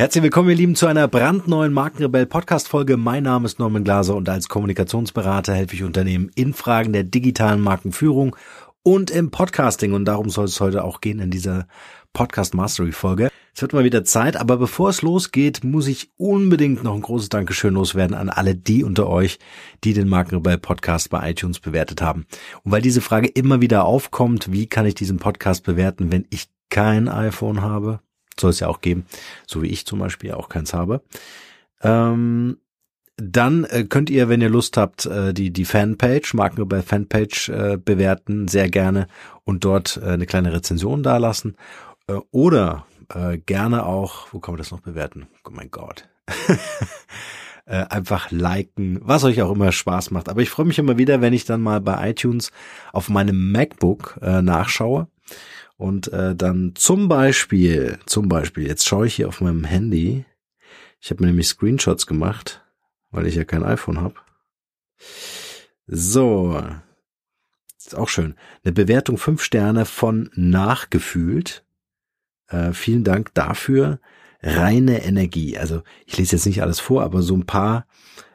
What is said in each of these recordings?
Herzlich willkommen, ihr Lieben, zu einer brandneuen Markenrebell Podcast Folge. Mein Name ist Norman Glaser und als Kommunikationsberater helfe ich Unternehmen in Fragen der digitalen Markenführung und im Podcasting. Und darum soll es heute auch gehen in dieser Podcast Mastery Folge. Es wird mal wieder Zeit, aber bevor es losgeht, muss ich unbedingt noch ein großes Dankeschön loswerden an alle die unter euch, die den Markenrebell Podcast bei iTunes bewertet haben. Und weil diese Frage immer wieder aufkommt, wie kann ich diesen Podcast bewerten, wenn ich kein iPhone habe? Soll es ja auch geben, so wie ich zum Beispiel auch keins habe. Ähm, dann äh, könnt ihr, wenn ihr Lust habt, äh, die, die Fanpage, Markenrebell Fanpage äh, bewerten, sehr gerne und dort äh, eine kleine Rezension dalassen. Äh, oder äh, gerne auch, wo kann man das noch bewerten? Oh mein Gott. äh, einfach liken, was euch auch immer Spaß macht. Aber ich freue mich immer wieder, wenn ich dann mal bei iTunes auf meinem MacBook äh, nachschaue und äh, dann zum Beispiel, zum Beispiel, jetzt schaue ich hier auf meinem Handy. Ich habe mir nämlich Screenshots gemacht, weil ich ja kein iPhone habe. So, ist auch schön. Eine Bewertung fünf Sterne von nachgefühlt. Äh, vielen Dank dafür. Reine Energie. Also ich lese jetzt nicht alles vor, aber so ein paar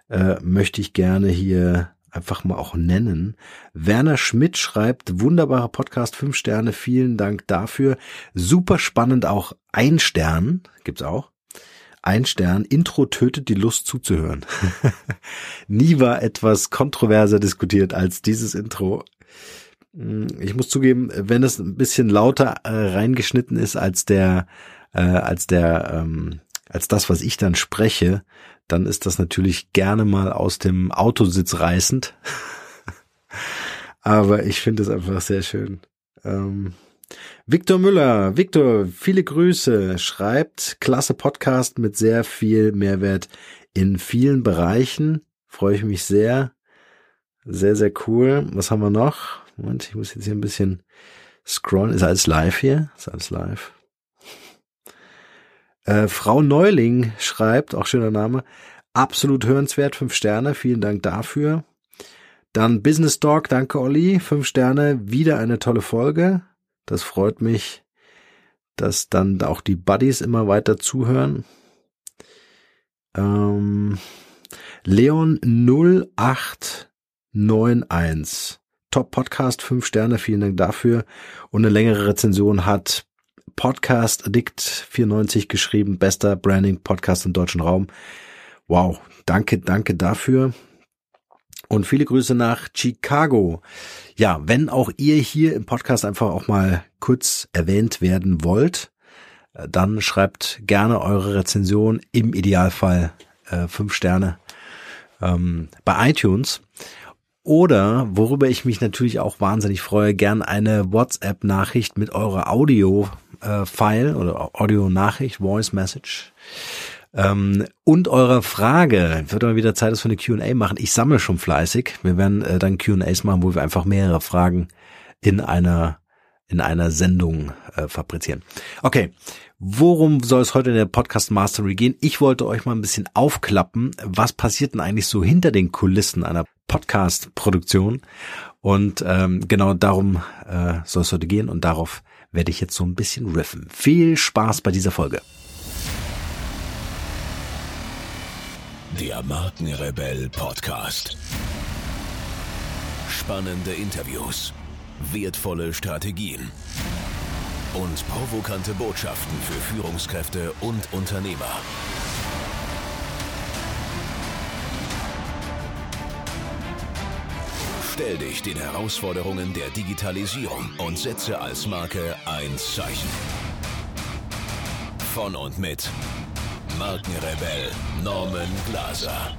äh, möchte ich gerne hier einfach mal auch nennen. Werner Schmidt schreibt, wunderbarer Podcast, fünf Sterne, vielen Dank dafür. Super spannend auch ein Stern, gibt's auch. Ein Stern, Intro tötet die Lust zuzuhören. Nie war etwas kontroverser diskutiert als dieses Intro. Ich muss zugeben, wenn es ein bisschen lauter äh, reingeschnitten ist als der, äh, als der, ähm, als das, was ich dann spreche, dann ist das natürlich gerne mal aus dem Autositz reißend. Aber ich finde es einfach sehr schön. Ähm, Victor Müller, Victor, viele Grüße, schreibt, klasse Podcast mit sehr viel Mehrwert in vielen Bereichen. Freue ich mich sehr. Sehr, sehr cool. Was haben wir noch? Moment, ich muss jetzt hier ein bisschen scrollen. Ist alles live hier? Ist alles live? Äh, Frau Neuling schreibt, auch schöner Name, absolut hörenswert, fünf Sterne, vielen Dank dafür. Dann Business Dog, danke Olli, fünf Sterne, wieder eine tolle Folge. Das freut mich, dass dann auch die Buddies immer weiter zuhören. Ähm, Leon 0891. Top Podcast, fünf Sterne, vielen Dank dafür. Und eine längere Rezension hat Podcast Addict 94 geschrieben, bester Branding Podcast im deutschen Raum. Wow, danke, danke dafür. Und viele Grüße nach Chicago. Ja, wenn auch ihr hier im Podcast einfach auch mal kurz erwähnt werden wollt, äh, dann schreibt gerne eure Rezension, im Idealfall äh, fünf Sterne ähm, bei iTunes. Oder, worüber ich mich natürlich auch wahnsinnig freue, gern eine WhatsApp-Nachricht mit eurer Audio-File oder Audio-Nachricht, Voice Message. Ähm, und eurer Frage. Wird mal wieder Zeit, dass wir eine Q&A machen. Ich sammle schon fleißig. Wir werden äh, dann Q&As machen, wo wir einfach mehrere Fragen in einer in einer Sendung äh, fabrizieren. Okay, worum soll es heute in der Podcast Mastery gehen? Ich wollte euch mal ein bisschen aufklappen, was passiert denn eigentlich so hinter den Kulissen einer Podcast-Produktion. Und ähm, genau darum äh, soll es heute gehen und darauf werde ich jetzt so ein bisschen riffen. Viel Spaß bei dieser Folge. Der Markenrebell Podcast. Spannende Interviews, wertvolle Strategien und provokante Botschaften für Führungskräfte und Unternehmer. Stell dich den Herausforderungen der Digitalisierung und setze als Marke ein Zeichen. Von und mit Markenrebell Norman Glaser.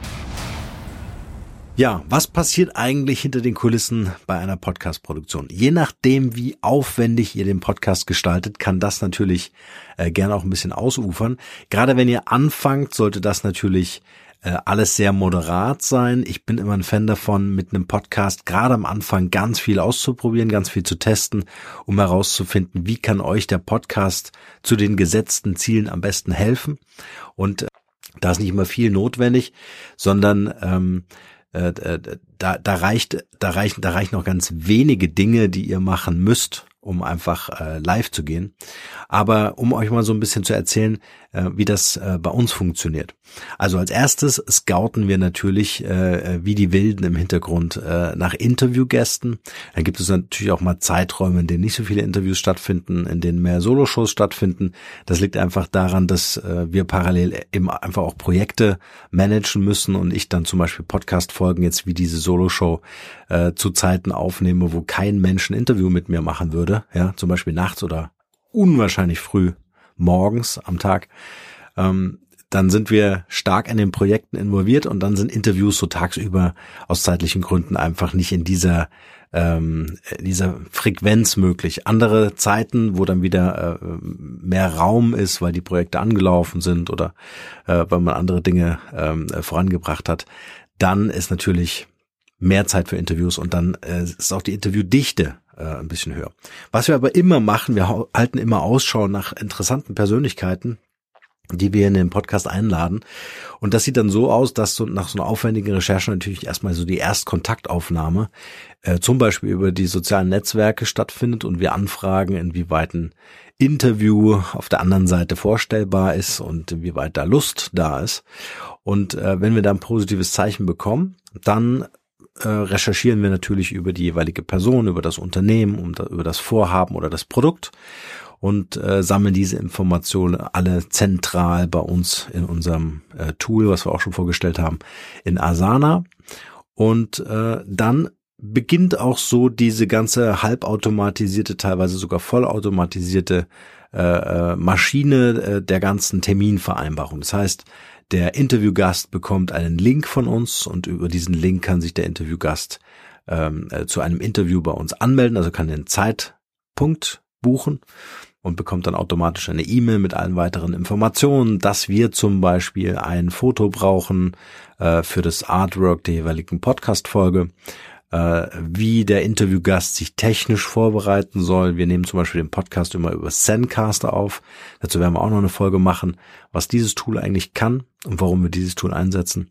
Ja, was passiert eigentlich hinter den Kulissen bei einer Podcast-Produktion? Je nachdem, wie aufwendig ihr den Podcast gestaltet, kann das natürlich äh, gerne auch ein bisschen ausufern. Gerade wenn ihr anfangt, sollte das natürlich äh, alles sehr moderat sein. Ich bin immer ein Fan davon, mit einem Podcast gerade am Anfang ganz viel auszuprobieren, ganz viel zu testen, um herauszufinden, wie kann euch der Podcast zu den gesetzten Zielen am besten helfen. Und äh, da ist nicht immer viel notwendig, sondern ähm, äh, da, da reicht, da reichen, da reichen noch ganz wenige Dinge, die ihr machen müsst, um einfach äh, live zu gehen. Aber um euch mal so ein bisschen zu erzählen, äh, wie das äh, bei uns funktioniert. Also als erstes scouten wir natürlich äh, wie die Wilden im Hintergrund äh, nach Interviewgästen. Dann gibt es natürlich auch mal Zeiträume, in denen nicht so viele Interviews stattfinden, in denen mehr Soloshows stattfinden. Das liegt einfach daran, dass äh, wir parallel eben einfach auch Projekte managen müssen und ich dann zum Beispiel Podcast-Folgen jetzt wie diese Soloshow äh, zu Zeiten aufnehme, wo kein Mensch ein Interview mit mir machen würde, ja, zum Beispiel nachts oder unwahrscheinlich früh morgens am Tag. Ähm, dann sind wir stark in den Projekten involviert und dann sind Interviews so tagsüber aus zeitlichen Gründen einfach nicht in dieser ähm, dieser Frequenz möglich. Andere Zeiten, wo dann wieder äh, mehr Raum ist, weil die Projekte angelaufen sind oder äh, weil man andere Dinge ähm, vorangebracht hat, dann ist natürlich mehr Zeit für Interviews und dann äh, ist auch die Interviewdichte äh, ein bisschen höher. Was wir aber immer machen, wir halten immer Ausschau nach interessanten Persönlichkeiten, die wir in den Podcast einladen. Und das sieht dann so aus, dass so nach so einer aufwendigen Recherche natürlich erstmal so die Erstkontaktaufnahme äh, zum Beispiel über die sozialen Netzwerke stattfindet und wir anfragen, inwieweit ein Interview auf der anderen Seite vorstellbar ist und inwieweit da Lust da ist. Und äh, wenn wir da ein positives Zeichen bekommen, dann äh, recherchieren wir natürlich über die jeweilige Person, über das Unternehmen, um da, über das Vorhaben oder das Produkt und äh, sammeln diese Informationen alle zentral bei uns in unserem äh, Tool, was wir auch schon vorgestellt haben, in Asana. Und äh, dann beginnt auch so diese ganze halbautomatisierte, teilweise sogar vollautomatisierte äh, äh Maschine äh, der ganzen Terminvereinbarung. Das heißt, der Interviewgast bekommt einen Link von uns und über diesen Link kann sich der Interviewgast ähm, äh, zu einem Interview bei uns anmelden, also kann den Zeitpunkt buchen und bekommt dann automatisch eine E-Mail mit allen weiteren Informationen, dass wir zum Beispiel ein Foto brauchen äh, für das Artwork der jeweiligen Podcast-Folge äh, wie der Interviewgast sich technisch vorbereiten soll. Wir nehmen zum Beispiel den Podcast immer über Zencaster auf. Dazu werden wir auch noch eine Folge machen, was dieses Tool eigentlich kann und warum wir dieses Tool einsetzen.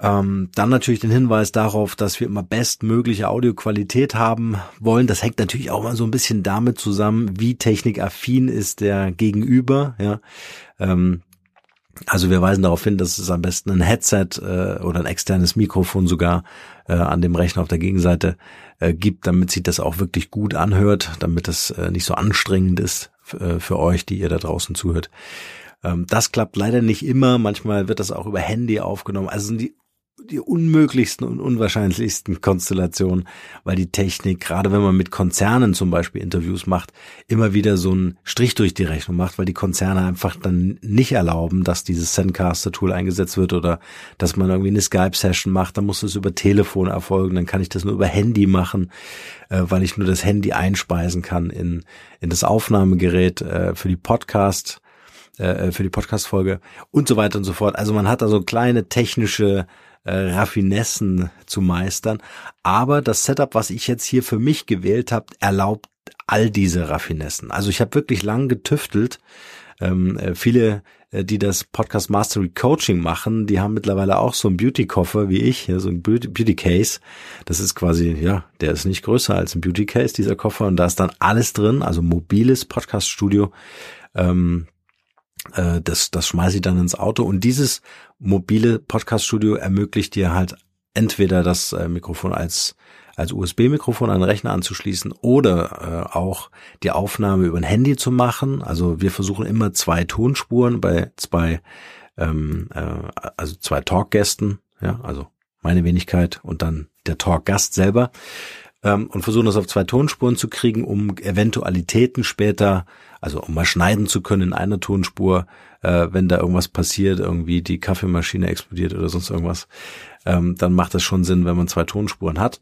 Ähm, dann natürlich den Hinweis darauf, dass wir immer bestmögliche Audioqualität haben wollen. Das hängt natürlich auch mal so ein bisschen damit zusammen, wie technikaffin ist der Gegenüber. Ja, ähm, also wir weisen darauf hin, dass es am besten ein Headset äh, oder ein externes Mikrofon sogar äh, an dem Rechner auf der Gegenseite äh, gibt, damit sich das auch wirklich gut anhört, damit es äh, nicht so anstrengend ist äh, für euch, die ihr da draußen zuhört. Ähm, das klappt leider nicht immer. Manchmal wird das auch über Handy aufgenommen. Also sind die die unmöglichsten und unwahrscheinlichsten Konstellationen, weil die Technik, gerade wenn man mit Konzernen zum Beispiel Interviews macht, immer wieder so einen Strich durch die Rechnung macht, weil die Konzerne einfach dann nicht erlauben, dass dieses Zencaster-Tool eingesetzt wird oder dass man irgendwie eine Skype-Session macht, dann muss es über Telefon erfolgen, dann kann ich das nur über Handy machen, äh, weil ich nur das Handy einspeisen kann in, in das Aufnahmegerät äh, für die Podcast, äh, für die Podcast-Folge und so weiter und so fort. Also man hat da so kleine technische äh, Raffinessen zu meistern. Aber das Setup, was ich jetzt hier für mich gewählt habe, erlaubt all diese Raffinessen. Also ich habe wirklich lang getüftelt. Ähm, äh, viele, äh, die das Podcast Mastery Coaching machen, die haben mittlerweile auch so einen Beauty-Koffer wie ich, ja, so ein Beauty-Case. Das ist quasi, ja, der ist nicht größer als ein Beauty-Case, dieser Koffer. Und da ist dann alles drin, also mobiles Podcast-Studio. Ähm, äh, das, das schmeiße ich dann ins Auto. Und dieses mobile Podcast-Studio ermöglicht dir halt entweder das äh, Mikrofon als als USB-Mikrofon an den Rechner anzuschließen oder äh, auch die Aufnahme über ein Handy zu machen. Also wir versuchen immer zwei Tonspuren bei zwei, ähm, äh, also zwei Talkgästen, ja, also meine Wenigkeit und dann der Talkgast selber ähm, und versuchen das auf zwei Tonspuren zu kriegen, um Eventualitäten später, also um mal schneiden zu können in einer Tonspur, äh, wenn da irgendwas passiert, irgendwie die Kaffeemaschine explodiert oder sonst irgendwas, ähm, dann macht das schon Sinn, wenn man zwei Tonspuren hat.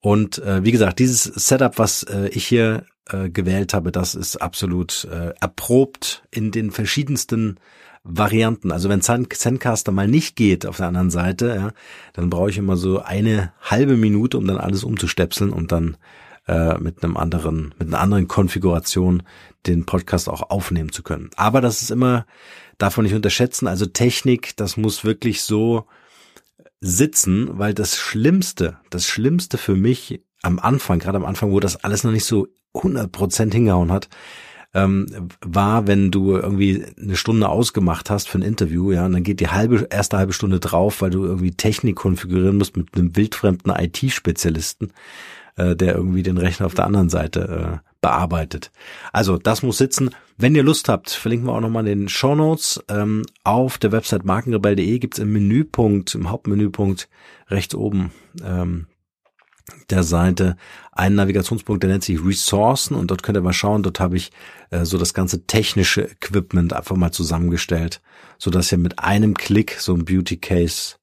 Und äh, wie gesagt, dieses Setup, was äh, ich hier äh, gewählt habe, das ist absolut äh, erprobt in den verschiedensten Varianten. Also wenn Zencaster mal nicht geht auf der anderen Seite, ja, dann brauche ich immer so eine halbe Minute, um dann alles umzustepseln und dann äh, mit einem anderen, mit einer anderen Konfiguration den Podcast auch aufnehmen zu können. Aber das ist immer, davon nicht unterschätzen. Also Technik, das muss wirklich so sitzen, weil das Schlimmste, das Schlimmste für mich am Anfang, gerade am Anfang, wo das alles noch nicht so 100% hingehauen hat, ähm, war, wenn du irgendwie eine Stunde ausgemacht hast für ein Interview, ja, und dann geht die halbe, erste halbe Stunde drauf, weil du irgendwie Technik konfigurieren musst mit einem wildfremden IT-Spezialisten, äh, der irgendwie den Rechner auf der anderen Seite äh, bearbeitet. Also das muss sitzen. Wenn ihr Lust habt, verlinken wir auch nochmal in den Show Notes. Ähm, auf der Website markenrebell.de gibt's im Menüpunkt, im Hauptmenüpunkt rechts oben ähm, der Seite einen Navigationspunkt, der nennt sich Ressourcen und dort könnt ihr mal schauen, dort habe ich äh, so das ganze technische Equipment einfach mal zusammengestellt, so dass ihr mit einem Klick so ein Beauty Case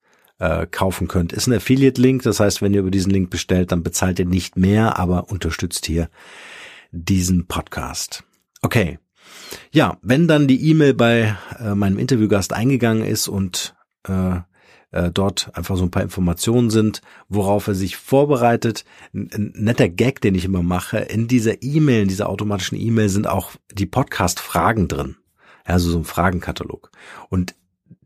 äh, kaufen könnt. Ist ein Affiliate-Link, das heißt, wenn ihr über diesen Link bestellt, dann bezahlt ihr nicht mehr, aber unterstützt hier diesen Podcast. Okay. Ja, wenn dann die E-Mail bei äh, meinem Interviewgast eingegangen ist und äh, äh, dort einfach so ein paar Informationen sind, worauf er sich vorbereitet. Ein, netter Gag, den ich immer mache, in dieser E-Mail, in dieser automatischen E-Mail sind auch die Podcast-Fragen drin. Also so ein Fragenkatalog. Und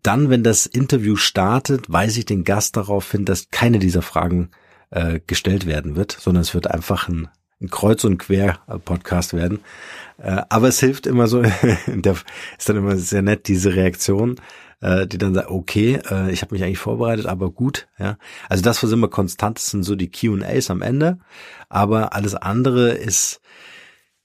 dann, wenn das Interview startet, weise ich den Gast darauf hin, dass keine dieser Fragen äh, gestellt werden wird, sondern es wird einfach ein ein Kreuz- und Quer-Podcast werden. Äh, aber es hilft immer so, ist dann immer sehr nett, diese Reaktion, äh, die dann sagt, okay, äh, ich habe mich eigentlich vorbereitet, aber gut. Ja, Also das, was immer konstant ist, sind so die Q&As am Ende. Aber alles andere ist,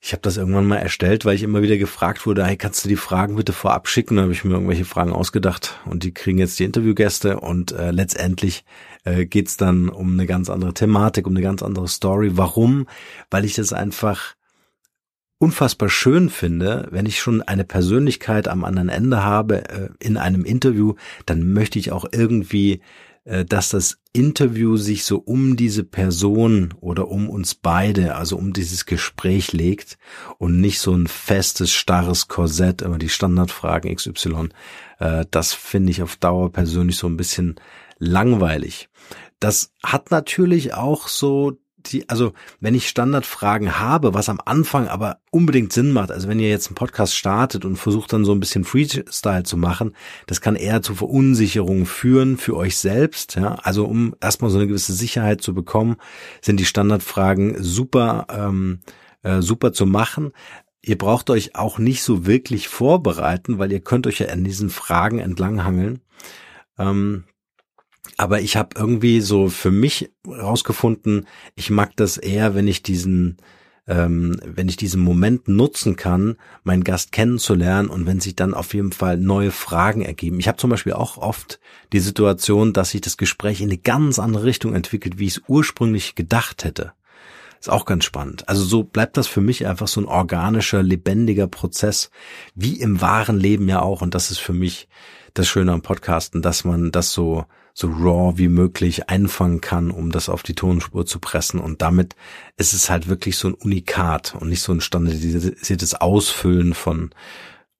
ich habe das irgendwann mal erstellt, weil ich immer wieder gefragt wurde, hey, kannst du die Fragen bitte vorab schicken? Da habe ich mir irgendwelche Fragen ausgedacht und die kriegen jetzt die Interviewgäste und äh, letztendlich äh, geht es dann um eine ganz andere Thematik, um eine ganz andere Story. Warum? Weil ich das einfach unfassbar schön finde, wenn ich schon eine Persönlichkeit am anderen Ende habe äh, in einem Interview, dann möchte ich auch irgendwie, dass das Interview sich so um diese Person oder um uns beide, also um dieses Gespräch legt und nicht so ein festes, starres Korsett, immer die Standardfragen XY. Äh, das finde ich auf Dauer persönlich so ein bisschen langweilig. Das hat natürlich auch so die, also wenn ich Standardfragen habe, was am Anfang aber unbedingt Sinn macht, also wenn ihr jetzt einen Podcast startet und versucht dann so ein bisschen Freestyle zu machen, das kann eher zu Verunsicherungen führen für euch selbst. Ja? Also um erstmal so eine gewisse Sicherheit zu bekommen, sind die Standardfragen super, ähm, äh, super zu machen. Ihr braucht euch auch nicht so wirklich vorbereiten, weil ihr könnt euch ja an diesen Fragen entlanghangeln. Ähm, aber ich habe irgendwie so für mich rausgefunden, ich mag das eher, wenn ich diesen, ähm, wenn ich diesen Moment nutzen kann, meinen Gast kennenzulernen und wenn sich dann auf jeden Fall neue Fragen ergeben. Ich habe zum Beispiel auch oft die Situation, dass sich das Gespräch in eine ganz andere Richtung entwickelt, wie ich es ursprünglich gedacht hätte. Ist auch ganz spannend. Also so bleibt das für mich einfach so ein organischer, lebendiger Prozess, wie im wahren Leben ja auch. Und das ist für mich das Schöne am Podcasten, dass man das so so raw wie möglich einfangen kann, um das auf die Tonspur zu pressen. Und damit ist es halt wirklich so ein Unikat und nicht so ein standardisiertes Ausfüllen von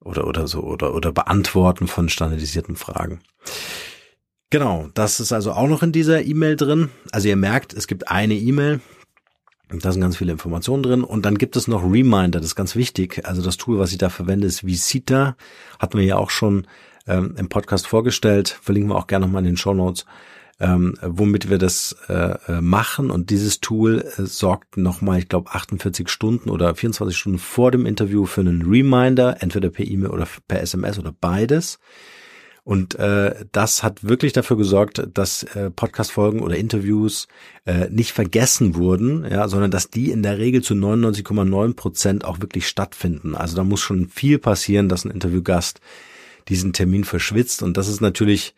oder oder so oder oder Beantworten von standardisierten Fragen. Genau, das ist also auch noch in dieser E-Mail drin. Also ihr merkt, es gibt eine E-Mail, da sind ganz viele Informationen drin. Und dann gibt es noch Reminder, das ist ganz wichtig. Also das Tool, was ich da verwende, ist Visita. Hatten wir ja auch schon ähm, im Podcast vorgestellt. Verlinken wir auch gerne nochmal in den Show Notes, ähm, womit wir das äh, äh, machen. Und dieses Tool äh, sorgt nochmal, ich glaube, 48 Stunden oder 24 Stunden vor dem Interview für einen Reminder, entweder per E-Mail oder per SMS oder beides. Und äh, das hat wirklich dafür gesorgt, dass äh, Podcast-Folgen oder Interviews äh, nicht vergessen wurden, ja, sondern dass die in der Regel zu 99,9 Prozent auch wirklich stattfinden. Also da muss schon viel passieren, dass ein Interviewgast diesen Termin verschwitzt. Und das ist natürlich,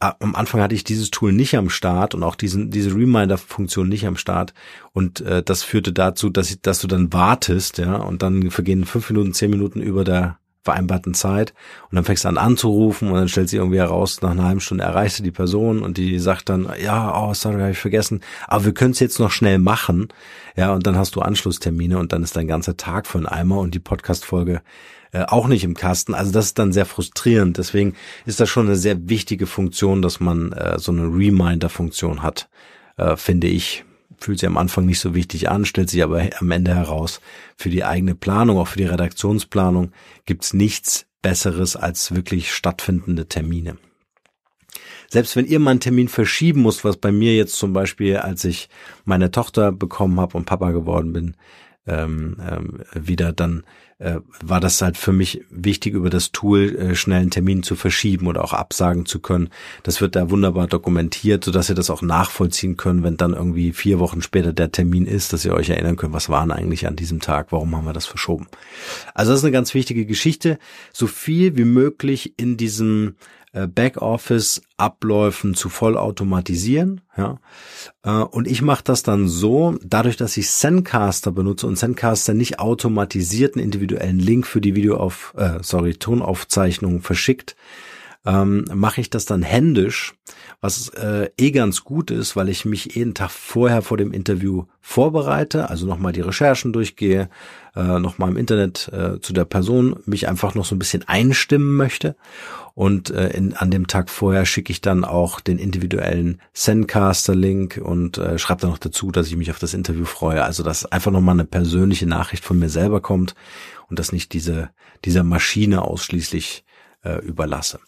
am Anfang hatte ich dieses Tool nicht am Start und auch diesen, diese Reminder-Funktion nicht am Start. Und äh, das führte dazu, dass, ich, dass du dann wartest, ja, und dann vergehen fünf Minuten, zehn Minuten über der vereinbarten Zeit und dann fängst du an anzurufen und dann stellt sie irgendwie heraus, nach einer halben Stunde erreichst du die Person und die sagt dann, ja, oh, sorry, habe ich vergessen, aber wir können es jetzt noch schnell machen, ja, und dann hast du Anschlusstermine und dann ist dein ganzer Tag für einen Eimer und die Podcast-Folge äh, auch nicht im Kasten. Also das ist dann sehr frustrierend. Deswegen ist das schon eine sehr wichtige Funktion, dass man äh, so eine Reminder-Funktion hat, äh, finde ich. Fühlt sich am Anfang nicht so wichtig an, stellt sich aber am Ende heraus, für die eigene Planung, auch für die Redaktionsplanung, gibt's nichts Besseres als wirklich stattfindende Termine. selbst wenn ihr mal einen Termin verschieben muss, was bei mir jetzt zum Beispiel, als ich meine Tochter bekommen habe und Papa geworden bin, ähm, ähm, wieder, dann äh, war das halt für mich wichtig, über das Tool äh, schnell einen Termin zu verschieben oder auch absagen zu können. Das wird da wunderbar dokumentiert, sodass ihr das auch nachvollziehen könnt, wenn dann irgendwie vier Wochen später der Termin ist, dass ihr euch erinnern könnt, was waren eigentlich an diesem Tag, warum haben wir das verschoben. Also das ist eine ganz wichtige Geschichte. So viel wie möglich in diesem Backoffice-Abläufen zu vollautomatisieren. Ja. Äh, und ich mache das dann so, dadurch, dass ich Zencaster benutze und Zencaster nicht automatisierten individuellen Link für die Video auf, äh, sorry, Tonaufzeichnung verschickt, ähm, mache ich das dann händisch, was äh, eh ganz gut ist, weil ich mich jeden Tag vorher vor dem Interview vorbereite, also nochmal die Recherchen durchgehe, äh, nochmal im Internet äh, zu der Person mich einfach noch so ein bisschen einstimmen möchte. Und äh, in, an dem Tag vorher schicke ich dann auch den individuellen Sendcaster-Link und äh, schreibe dann noch dazu, dass ich mich auf das Interview freue. Also dass einfach nochmal eine persönliche Nachricht von mir selber kommt und dass nicht diese dieser Maschine ausschließlich äh, überlasse.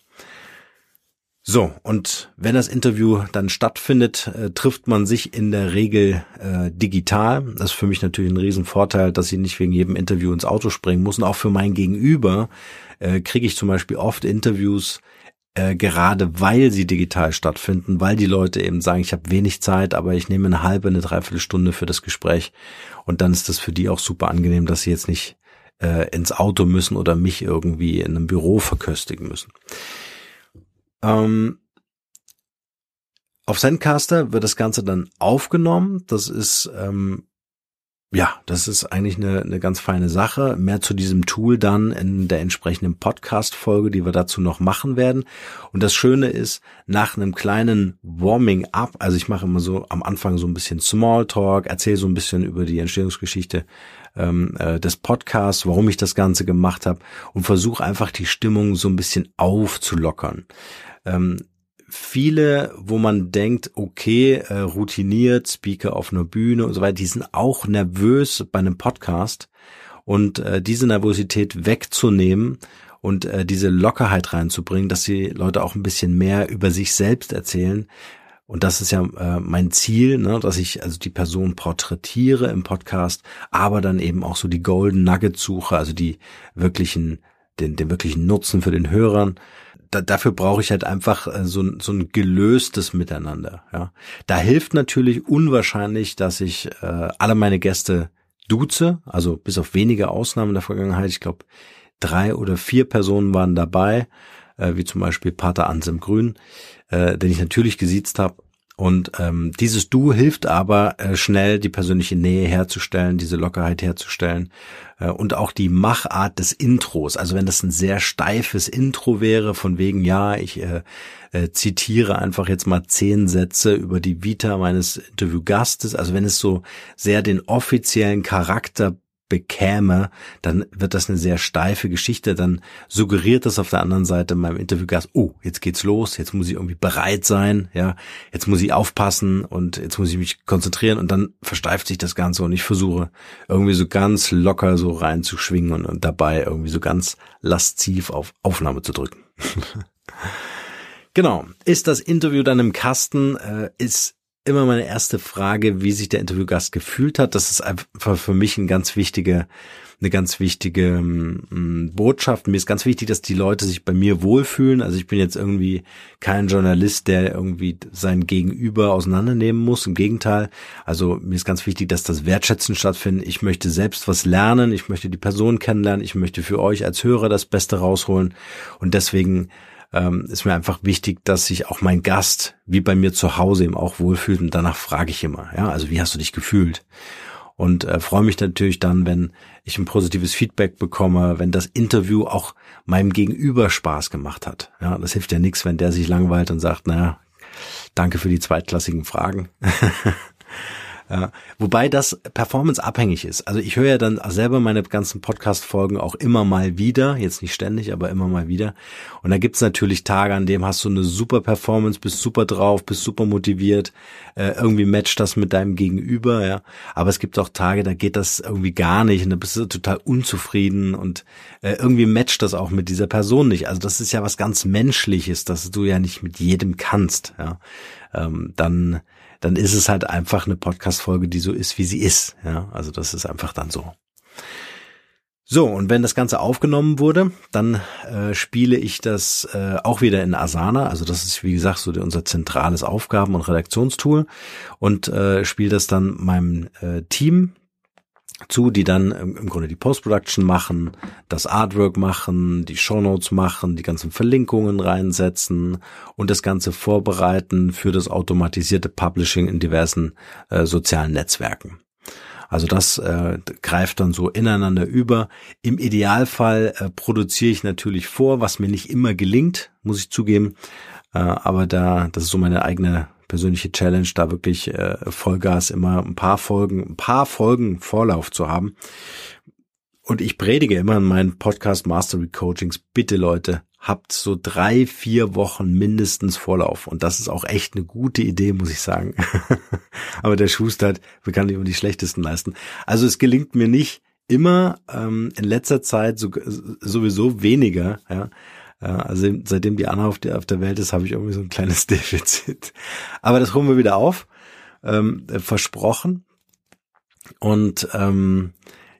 So, und wenn das Interview dann stattfindet, äh, trifft man sich in der Regel äh, digital. Das ist für mich natürlich ein Riesenvorteil, dass ich nicht wegen jedem Interview ins Auto springen muss. Und auch für mein Gegenüber äh, kriege ich zum Beispiel oft Interviews, äh, gerade weil sie digital stattfinden, weil die Leute eben sagen, ich habe wenig Zeit, aber ich nehme eine halbe, eine Dreiviertelstunde für das Gespräch. Und dann ist das für die auch super angenehm, dass sie jetzt nicht äh, ins Auto müssen oder mich irgendwie in einem Büro verköstigen müssen. Ähm, auf Sendcaster wird das Ganze dann aufgenommen. Das ist ähm, ja, das ist eigentlich eine, eine ganz feine Sache. Mehr zu diesem Tool dann in der entsprechenden Podcast-Folge, die wir dazu noch machen werden. Und das Schöne ist, nach einem kleinen Warming-up, also ich mache immer so am Anfang so ein bisschen Smalltalk, erzähle so ein bisschen über die Entstehungsgeschichte ähm, äh, des Podcasts, warum ich das Ganze gemacht habe und versuche einfach die Stimmung so ein bisschen aufzulockern. Ähm, viele, wo man denkt, okay, äh, routiniert, Speaker auf einer Bühne und so weiter, die sind auch nervös bei einem Podcast und äh, diese Nervosität wegzunehmen und äh, diese Lockerheit reinzubringen, dass die Leute auch ein bisschen mehr über sich selbst erzählen. Und das ist ja äh, mein Ziel, ne, dass ich also die Person porträtiere im Podcast, aber dann eben auch so die Golden Nugget suche, also die wirklichen, den, den wirklichen Nutzen für den Hörern da, dafür brauche ich halt einfach äh, so, so ein gelöstes Miteinander. Ja, da hilft natürlich unwahrscheinlich, dass ich äh, alle meine Gäste duze, also bis auf wenige Ausnahmen in der Vergangenheit. Ich glaube, drei oder vier Personen waren dabei, äh, wie zum Beispiel Pater Ansem Grün, äh, den ich natürlich gesiezt habe. Und ähm, dieses Du hilft aber äh, schnell die persönliche Nähe herzustellen, diese Lockerheit herzustellen äh, und auch die Machart des Intros. Also wenn das ein sehr steifes Intro wäre, von wegen ja, ich äh, äh, zitiere einfach jetzt mal zehn Sätze über die Vita meines Interviewgastes. Also wenn es so sehr den offiziellen Charakter bekäme, dann wird das eine sehr steife Geschichte. Dann suggeriert das auf der anderen Seite meinem Interviewgast, oh, jetzt geht's los, jetzt muss ich irgendwie bereit sein, ja, jetzt muss ich aufpassen und jetzt muss ich mich konzentrieren und dann versteift sich das Ganze und ich versuche irgendwie so ganz locker so reinzuschwingen und, und dabei irgendwie so ganz lasziv auf Aufnahme zu drücken. genau. Ist das Interview dann im Kasten? Äh, ist immer meine erste Frage, wie sich der Interviewgast gefühlt hat. Das ist einfach für mich ein ganz wichtige, eine ganz wichtige ähm, Botschaft. Mir ist ganz wichtig, dass die Leute sich bei mir wohlfühlen. Also ich bin jetzt irgendwie kein Journalist, der irgendwie sein Gegenüber auseinandernehmen muss. Im Gegenteil. Also mir ist ganz wichtig, dass das Wertschätzen stattfindet. Ich möchte selbst was lernen. Ich möchte die Person kennenlernen. Ich möchte für euch als Hörer das Beste rausholen. Und deswegen ähm, ist mir einfach wichtig, dass sich auch mein Gast wie bei mir zu Hause eben auch wohlfühlt und danach frage ich immer, ja, also wie hast du dich gefühlt? Und äh, freue mich natürlich dann, wenn ich ein positives Feedback bekomme, wenn das Interview auch meinem Gegenüber Spaß gemacht hat. Ja, das hilft ja nichts, wenn der sich langweilt und sagt, naja, danke für die zweitklassigen Fragen. Ja, wobei das performanceabhängig ist. Also ich höre ja dann selber meine ganzen Podcast-Folgen auch immer mal wieder, jetzt nicht ständig, aber immer mal wieder. Und da gibt's natürlich Tage, an denen hast du eine super Performance, bist super drauf, bist super motiviert, äh, irgendwie matcht das mit deinem Gegenüber, ja. Aber es gibt auch Tage, da geht das irgendwie gar nicht und da bist du total unzufrieden und äh, irgendwie matcht das auch mit dieser Person nicht. Also das ist ja was ganz Menschliches, dass du ja nicht mit jedem kannst, ja. Ähm, dann dann ist es halt einfach eine Podcast-Folge, die so ist, wie sie ist. Ja, also das ist einfach dann so. So, und wenn das Ganze aufgenommen wurde, dann äh, spiele ich das äh, auch wieder in Asana. Also das ist, wie gesagt, so unser zentrales Aufgaben- und Redaktionstool und äh, spiele das dann meinem äh, Team, zu, die dann im Grunde die Post-Production machen, das Artwork machen, die Shownotes machen, die ganzen Verlinkungen reinsetzen und das Ganze vorbereiten für das automatisierte Publishing in diversen äh, sozialen Netzwerken. Also das äh, greift dann so ineinander über. Im Idealfall äh, produziere ich natürlich vor, was mir nicht immer gelingt, muss ich zugeben. Äh, aber da, das ist so meine eigene persönliche Challenge, da wirklich äh, Vollgas immer ein paar Folgen, ein paar Folgen Vorlauf zu haben. Und ich predige immer in meinen Podcast Mastery Coachings, bitte Leute, habt so drei, vier Wochen mindestens Vorlauf. Und das ist auch echt eine gute Idee, muss ich sagen. Aber der Schuster hat bekanntlich immer die schlechtesten leisten. Also es gelingt mir nicht immer ähm, in letzter Zeit so, sowieso weniger, ja, also seitdem die Anna auf der, auf der Welt ist, habe ich irgendwie so ein kleines Defizit. Aber das holen wir wieder auf. Ähm, äh, versprochen. Und ähm,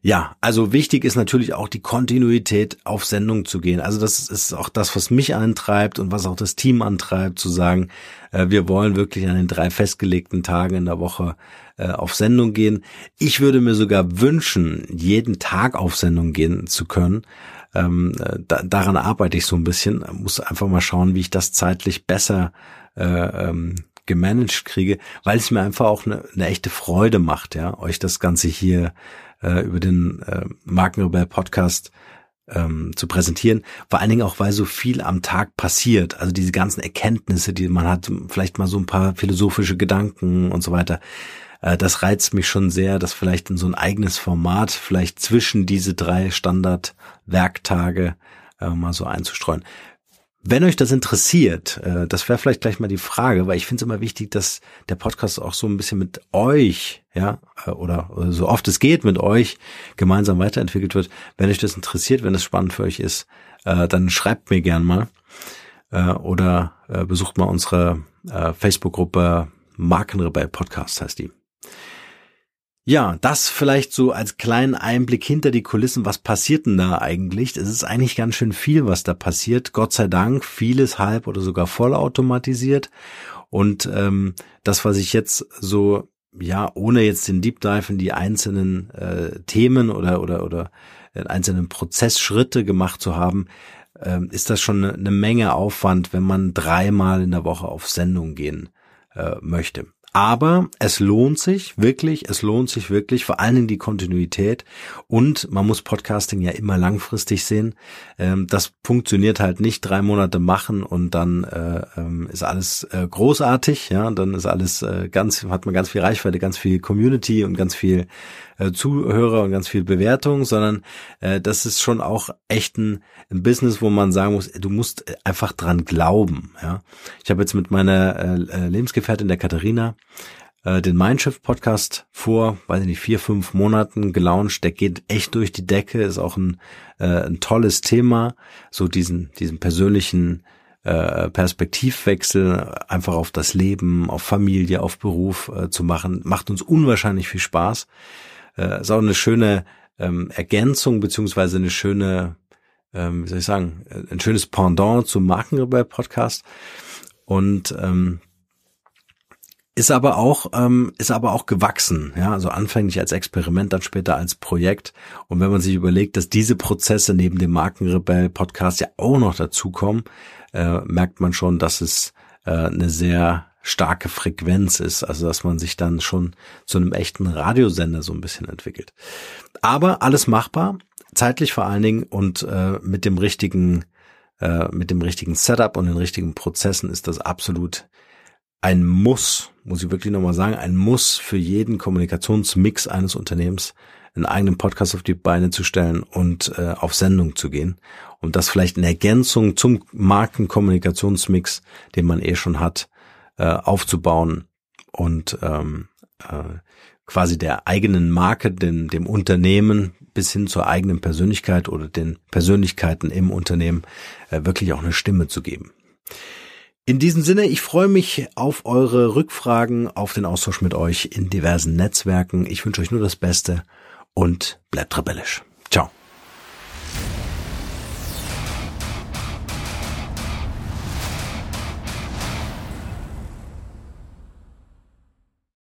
ja, also wichtig ist natürlich auch die Kontinuität auf Sendung zu gehen. Also das ist auch das, was mich antreibt und was auch das Team antreibt, zu sagen, äh, wir wollen wirklich an den drei festgelegten Tagen in der Woche äh, auf Sendung gehen. Ich würde mir sogar wünschen, jeden Tag auf Sendung gehen zu können. Ähm, da, daran arbeite ich so ein bisschen. Muss einfach mal schauen, wie ich das zeitlich besser äh, ähm, gemanagt kriege, weil es mir einfach auch eine, eine echte Freude macht, ja, euch das Ganze hier äh, über den äh, Markenrebell Podcast ähm, zu präsentieren. Vor allen Dingen auch, weil so viel am Tag passiert. Also diese ganzen Erkenntnisse, die man hat, vielleicht mal so ein paar philosophische Gedanken und so weiter. Äh, das reizt mich schon sehr, das vielleicht in so ein eigenes Format, vielleicht zwischen diese drei Standardwerktage äh, mal so einzustreuen. Wenn euch das interessiert, äh, das wäre vielleicht gleich mal die Frage, weil ich finde es immer wichtig, dass der Podcast auch so ein bisschen mit euch, ja, äh, oder, oder so oft es geht, mit euch gemeinsam weiterentwickelt wird. Wenn euch das interessiert, wenn es spannend für euch ist, äh, dann schreibt mir gern mal äh, oder äh, besucht mal unsere äh, Facebook-Gruppe Markenrebell Podcast heißt die. Ja, das vielleicht so als kleinen Einblick hinter die Kulissen. Was passiert denn da eigentlich? Es ist eigentlich ganz schön viel, was da passiert. Gott sei Dank, vieles halb oder sogar vollautomatisiert. Und ähm, das, was ich jetzt so, ja, ohne jetzt den Deep Dive in die einzelnen äh, Themen oder oder oder in einzelnen Prozessschritte gemacht zu haben, äh, ist das schon eine, eine Menge Aufwand, wenn man dreimal in der Woche auf Sendung gehen äh, möchte. Aber es lohnt sich wirklich, es lohnt sich wirklich, vor allen Dingen die Kontinuität und man muss Podcasting ja immer langfristig sehen. Ähm, das funktioniert halt nicht drei Monate machen und dann äh, ähm, ist alles äh, großartig, ja, dann ist alles äh, ganz, hat man ganz viel Reichweite, ganz viel Community und ganz viel äh, Zuhörer und ganz viel Bewertung, sondern äh, das ist schon auch echt ein, ein, Business, wo man sagen muss, du musst einfach dran glauben. Ja, ich habe jetzt mit meiner äh, äh Lebensgefährtin der Katharina äh, den Mindshift Podcast vor, weiß ich nicht, vier, fünf Monaten gelauncht. Der geht echt durch die Decke, ist auch ein, äh, ein tolles Thema, so diesen, diesen persönlichen äh, Perspektivwechsel einfach auf das Leben, auf Familie, auf Beruf äh, zu machen, macht uns unwahrscheinlich viel Spaß äh, ist auch eine schöne ähm, Ergänzung beziehungsweise eine schöne, ähm, wie soll ich sagen, äh, ein schönes Pendant zum Markenrebell-Podcast und ähm, ist aber auch ähm, ist aber auch gewachsen, ja, also anfänglich als Experiment, dann später als Projekt. Und wenn man sich überlegt, dass diese Prozesse neben dem Markenrebell Podcast ja auch noch dazukommen, äh, merkt man schon, dass es äh, eine sehr starke Frequenz ist, also dass man sich dann schon zu einem echten Radiosender so ein bisschen entwickelt. Aber alles machbar, zeitlich vor allen Dingen und äh, mit dem richtigen äh, mit dem richtigen Setup und den richtigen Prozessen ist das absolut ein Muss, muss ich wirklich nochmal sagen, ein Muss für jeden Kommunikationsmix eines Unternehmens, einen eigenen Podcast auf die Beine zu stellen und äh, auf Sendung zu gehen. Und das vielleicht in Ergänzung zum Markenkommunikationsmix, den man eh schon hat, äh, aufzubauen und ähm, äh, quasi der eigenen Marke, dem, dem Unternehmen bis hin zur eigenen Persönlichkeit oder den Persönlichkeiten im Unternehmen äh, wirklich auch eine Stimme zu geben. In diesem Sinne, ich freue mich auf eure Rückfragen, auf den Austausch mit euch in diversen Netzwerken. Ich wünsche euch nur das Beste und bleibt rebellisch.